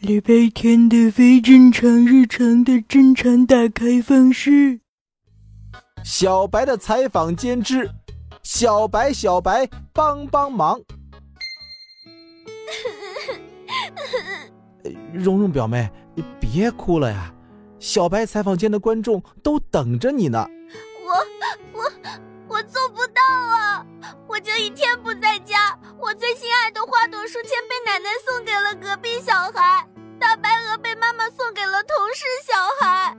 礼拜天的非正常日常的正常打开方式。小白的采访间之小白小白帮帮忙。蓉蓉表妹，你别哭了呀！小白采访间的观众都等着你呢。我我我做不到啊！我就一天不在家，我最心爱的花朵书签被奶奶送给了同事小孩。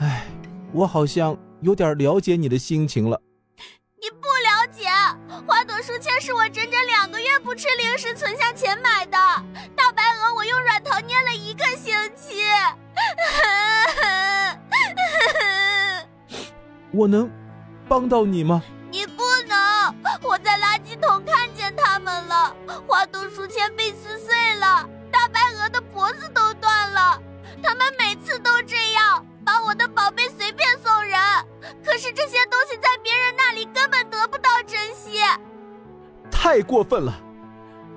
唉，我好像有点了解你的心情了。你不了解，花朵书签是我整整两个月不吃零食存下钱买的，大白鹅我用软糖捏了一个星期。我能帮到你吗？你不能，我在垃圾桶看见他们了，花朵书签被撕碎了，大白鹅的脖子都断了，他们每次都这样，把我的宝贝随便送人，可是这些东西在别人那里根本得不到珍惜，太过分了！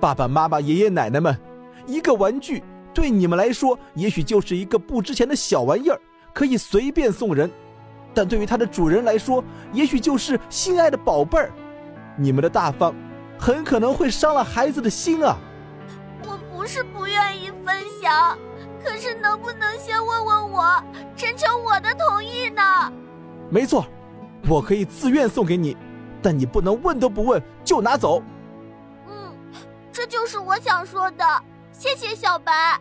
爸爸妈妈、爷爷奶奶们，一个玩具对你们来说也许就是一个不值钱的小玩意儿，可以随便送人。但对于它的主人来说，也许就是心爱的宝贝儿。你们的大方，很可能会伤了孩子的心啊！是不愿意分享，可是能不能先问问我，征求我的同意呢？没错，我可以自愿送给你，但你不能问都不问就拿走。嗯，这就是我想说的。谢谢小白。